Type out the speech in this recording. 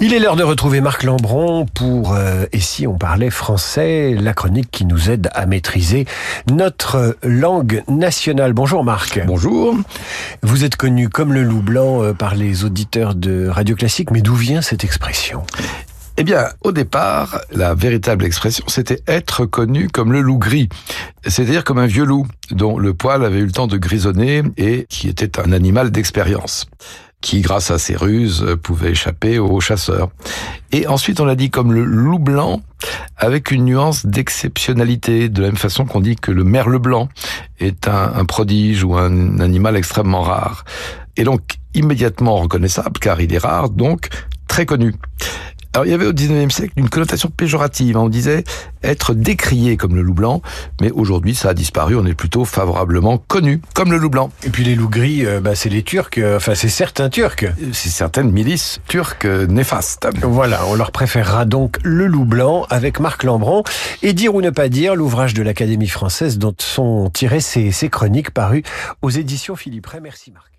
Il est l'heure de retrouver Marc Lambron pour euh, Et si on parlait français, la chronique qui nous aide à maîtriser notre langue nationale. Bonjour Marc. Bonjour. Vous êtes connu comme le loup blanc euh, par les auditeurs de Radio Classique, mais d'où vient cette expression? Eh bien, au départ, la véritable expression, c'était être connu comme le loup gris, c'est-à-dire comme un vieux loup dont le poil avait eu le temps de grisonner et qui était un animal d'expérience qui, grâce à ses ruses, pouvait échapper aux chasseurs. Et ensuite, on l'a dit comme le loup blanc, avec une nuance d'exceptionnalité, de la même façon qu'on dit que le merle blanc est un, un prodige ou un animal extrêmement rare. Et donc, immédiatement reconnaissable, car il est rare, donc très connu. Alors il y avait au 19e siècle une connotation péjorative. Hein. On disait être décrié comme le loup blanc, mais aujourd'hui ça a disparu. On est plutôt favorablement connu comme le loup blanc. Et puis les loups gris, euh, bah, c'est les Turcs. Euh, enfin, c'est certains Turcs. C'est certaines milices turques néfastes. Voilà, on leur préférera donc le loup blanc avec Marc Lambron et dire ou ne pas dire l'ouvrage de l'Académie française dont sont tirées ces, ces chroniques parues aux éditions Philippe Ray. Merci Marc.